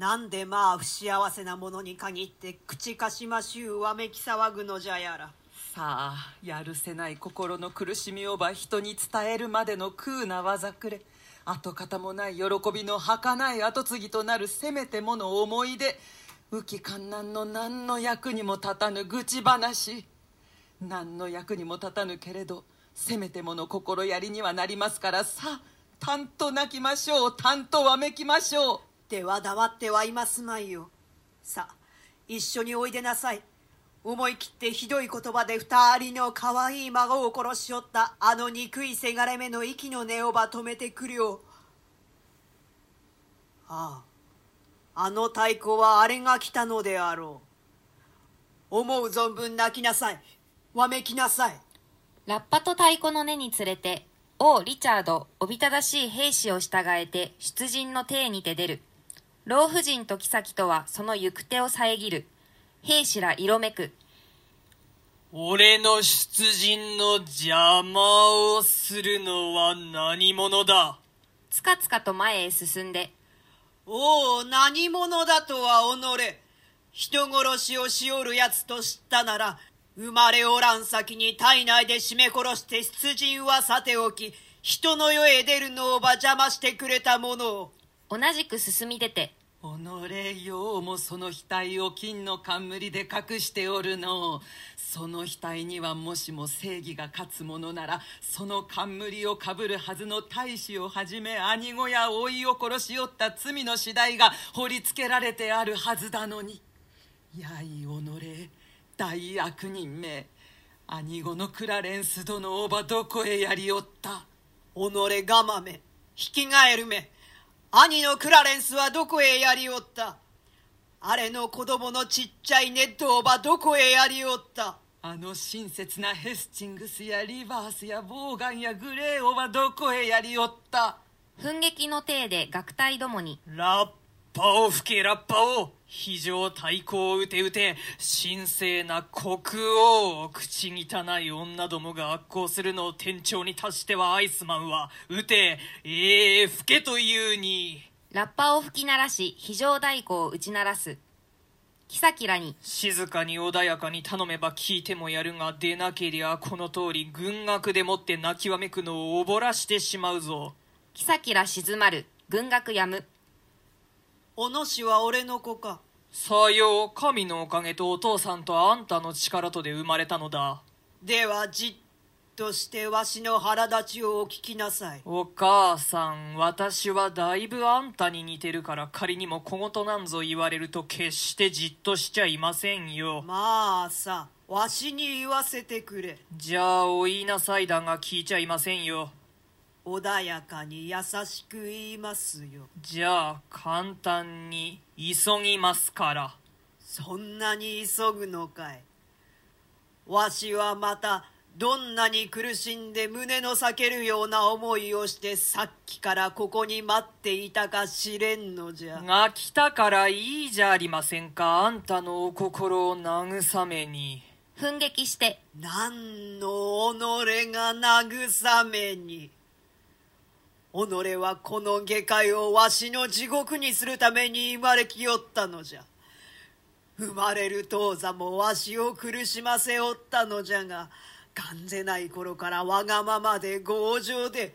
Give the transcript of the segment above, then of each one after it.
なんでまあ不幸せなものに限って口かしましゅうわめき騒ぐのじゃやら。さあやるせない心の苦しみをば人に伝えるまでの空な技くれ。跡形もない喜びの儚い跡継ぎとなるせめてもの思い出。浮き観覧の何の役にも立たぬ愚痴話。何の役にも立たぬけれどせめてもの心やりにはなりますから。さあたんと泣きましょう。たんとわめきましょう。では黙ってはいますまいよ。さあ一緒においでなさい。思い切ってひどい言葉で二人の可愛い孫を殺しおったあの憎いせがれ目の息の根をば止めてくるよ。あああの太鼓はあれが来たのであろう。思う存分泣きなさい。わめきなさい。ラッパと太鼓の根につれて王リチャードおびただしい兵士を従えて出陣の体にて出る。老婦人と妃とはその行く手を遮る。兵士ら色めく。俺の出陣の邪魔をするのは何者だ？つかつかと前へ進んで。おお何者だとは己。人殺しをしおるやつと知ったなら生まれおらん先に体内で絞め殺して出陣はさておき人の世へ出るのをば邪魔してくれた者を同じく進み出て。己ようもその額を金の冠で隠しておるの。その額にはもしも正義が勝つものならその冠をかぶるはずの大使をはじめ兄子や老いを殺しおった罪の次第が掘りつけられてあるはずだのに。やい己大悪人め兄子のクラレンス殿をばどこへやりおった。己がまめ引き返るめ兄のクラレンスはどこへやりおった？あれの子供のちっちゃいネットをばどこへやりおった？あの親切なヘスチングスやリバースやボーガンやグレーオはどこへやりおった？奮撃の体で楽隊どもに。ラッパを吹けラッパを非常太鼓を打て打て神聖な国王口汚い女どもが悪行するのを店長に達してはアイスマンは。打てええ吹けというに。ラッパを吹き鳴らし非常太鼓を打ち鳴らす。妃らに。静かに穏やかに頼めば聞いてもやるが出なけりゃこの通り軍楽でもって泣きわめくのをおぼらしてしまうぞ。妃ら静まる。軍楽やむお主は俺の子か。さよう神のおかげとお父さんとあんたの力とで生まれたのだ。ではじっとしてわしの腹立ちをお聞きなさい。お母さん私はだいぶあんたに似てるから仮にも小言なんぞ言われると決してじっとしちゃいませんよ。まあさわしに言わせてくれ。じゃあお言いなさいだが聞いちゃいませんよ穏やかに優しく言いますよ。じゃあ簡単に急ぎますから。そんなに急ぐのかい。わしはまたどんなに苦しんで胸の裂けるような思いをしてさっきからここに待っていたか知れんのじゃ。が来たからいいじゃありませんか。あんたのお心を慰めに。奮撃して。何の己が慰めに己はこの下界をわしの地獄にするために生まれきよったのじゃ。生まれる当座もわしを苦しませおったのじゃががんぜない頃からわがままで強情で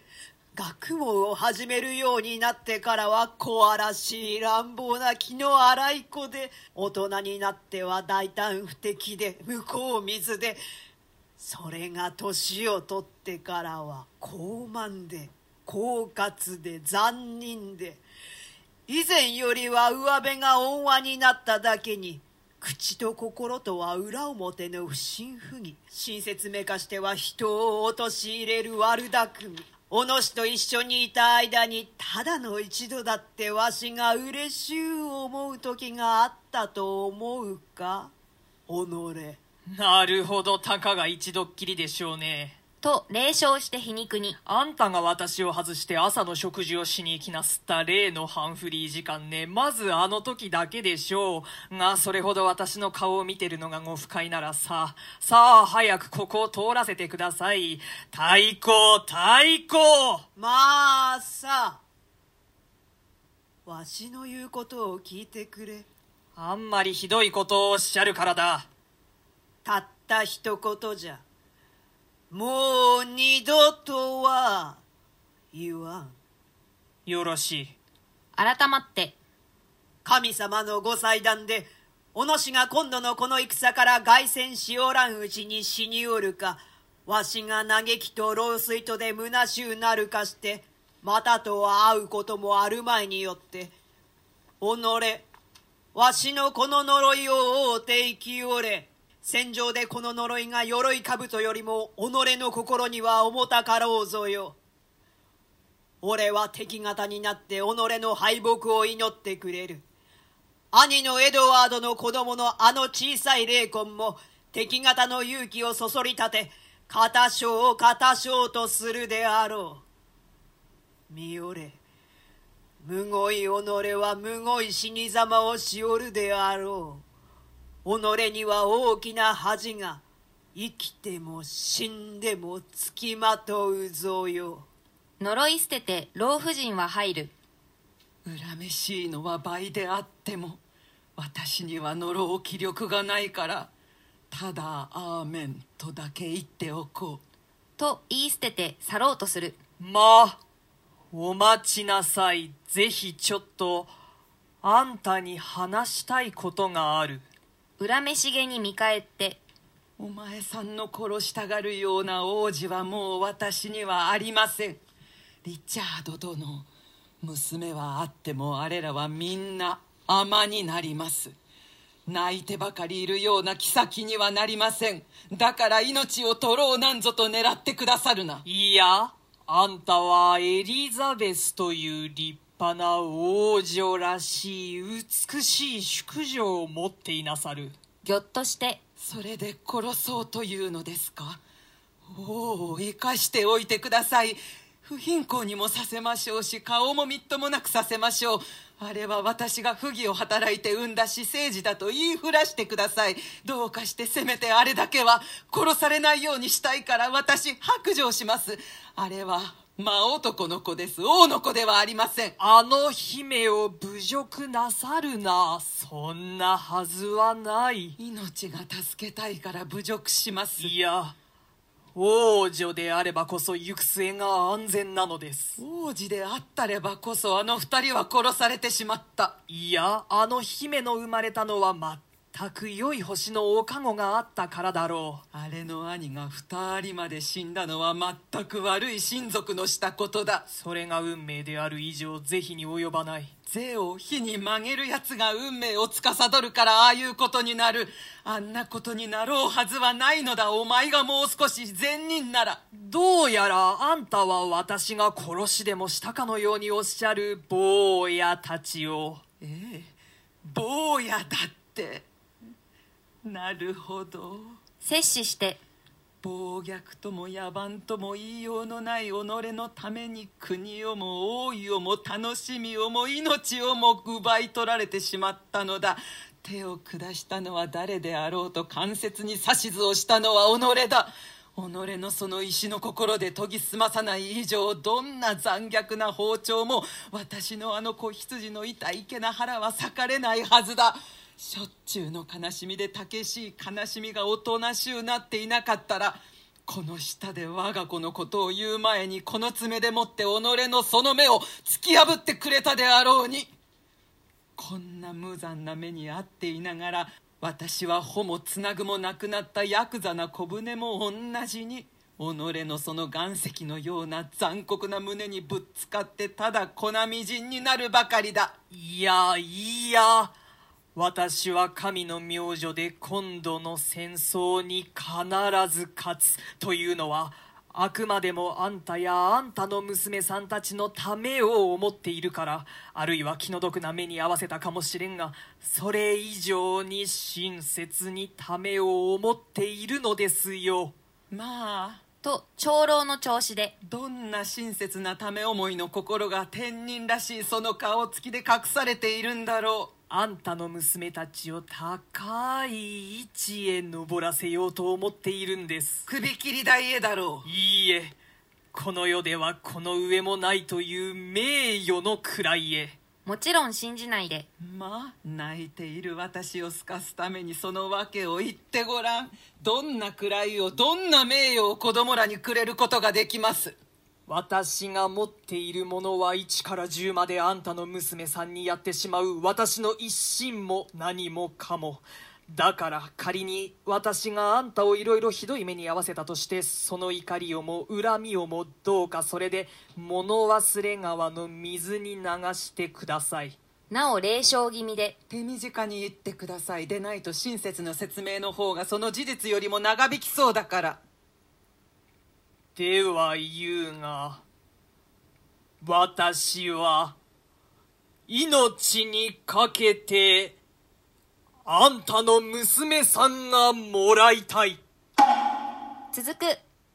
学問を始めるようになってからは小荒しい乱暴な気の荒い子で大人になっては大胆不敵で向こう水でそれが年を取ってからは高慢で狡猾で残忍で以前よりは上辺が温和になっただけに口と心とは裏表の不審不義。親切めかしては人を陥れる悪巧み。お主と一緒にいた間にただの一度だってわしが嬉しゅう思う時があったと思うか？己。なるほどたかが一度っきりでしょうね。と冷笑して皮肉に。あんたが私を外して朝の食事をしに行きなすった例のハンフリー時間ね。まずあの時だけでしょう。がそれほど私の顔を見てるのがご不快ならさ。さあ早くここを通らせてください太鼓太鼓まあさわしの言うことを聞いてくれあんまりひどいことをおっしゃるからだたった一言じゃもう二度とは言わん。よろしい。改まって。神様のご祭壇でお主が今度のこの戦から凱旋しおらんうちに死におるかわしが嘆きと老衰とで虚しゅうなるかしてまたと会うこともあるまいによって己わしのこの呪いを覆うて生きおれ戦場でこの呪いが鎧兜よりも己の心には重たかろうぞよ。俺は敵方になって己の敗北を祈ってくれる。兄のエドワードの子供のあの小さい霊魂も敵方の勇気をそそり立て片将を片将とするであろう。見よれ。むごい己はむごい死にざまをしおるであろう。己には大きな恥が生きても死んでもつきまとうぞよ。呪い捨てて老婦人は入る。恨めしいのは倍であっても私には呪う気力がないからただ「アーメン」とだけ言っておこう。と言い捨てて去ろうとする。まあお待ちなさい。ぜひちょっとあんたに話したいことがある恨めしげに見返って。お前さんの殺したがるような王子はもう私にはありません。リチャード殿娘はあってもあれらはみんな尼になります。泣いてばかりいるような妃にはなりません。だから命を取ろうなんぞと狙ってくださるな。いやあんたはエリザベスという立派な王女らしい美しい淑女を持っていなさる。ぎょっとして。それで殺そうというのですか？おお生かしておいてください。不貧困にもさせましょうし顔もみっともなくさせましょう。あれは私が不義を働いて産んだ私生児だと言いふらしてください。どうかしてせめてあれだけは殺されないようにしたいから私白状します。あれは真男の子です。王の子ではありません。あの姫を侮辱なさるな。そんなはずはない。命が助けたいから侮辱します。いや王女であればこそ行く末が安全なのです。王子であったればこそあの二人は殺されてしまった。いやあの姫の生まれたのは全く良い星のおかごがあったからだろう。あれの兄が二人まで死んだのは全く悪い親族のしたことだ。それが運命である以上是非に及ばない。背を火に曲げるやつが運命を司るからああいうことになる。あんなことになろうはずはないのだ。お前がもう少し善人なら。どうやらあんたは私が殺しでもしたかのようにおっしゃる坊やたちを。ええ。坊やだって。なるほど。摂取して。暴虐とも野蛮とも言いようのない己のために国をも王位をも楽しみをも命をも奪い取られてしまったのだ。手を下したのは誰であろうと関節に指図をしたのは己だ。己のその石の心で研ぎ澄まさない以上どんな残虐な包丁も私のあの子羊の痛いけな腹は裂かれないはずだしょっちゅうの悲しみでたけしい悲しみがおとなしゅうなっていなかったらこの舌で我が子のことを言う前にこの爪でもって己のその目を突き破ってくれたであろうに。こんな無残な目に遭っていながら私は穂もつなぐもなくなったヤクザな小舟も同じに己のその岩石のような残酷な胸にぶっつかってただ粉みじんになるばかりだ。いやいや。私は神の明女で今度の戦争に必ず勝つというのはあくまでもあんたやあんたの娘さんたちのためを思っているからあるいは気の毒な目に合わせたかもしれんがそれ以上に親切にためを思っているのですよ。まあと長老の調子で。どんな親切なため思いの心が天人らしいその顔つきで隠されているんだろうあんたの娘たちを高い位置へ登らせようと思っているんです。首切り大へだろう。いいえこの世ではこの上もないという名誉の位へ。もちろん信じないで。まあ泣いている私をすかすためにその訳を言ってごらん。どんな位をどんな名誉を子供らにくれることができます私が持っているものは1から10まであんたの娘さんにやってしまう。私の一心も何もかも。だから仮に私があんたをいろいろひどい目に遭わせたとしてその怒りをも恨みをもどうかそれで物忘れ川の水に流してください。なお霊障気味で。手短に言ってください。でないと親切の説明の方がその事実よりも長引きそうだからでは言うが私は命にかけてあんたの娘さんがもらいたい。続く。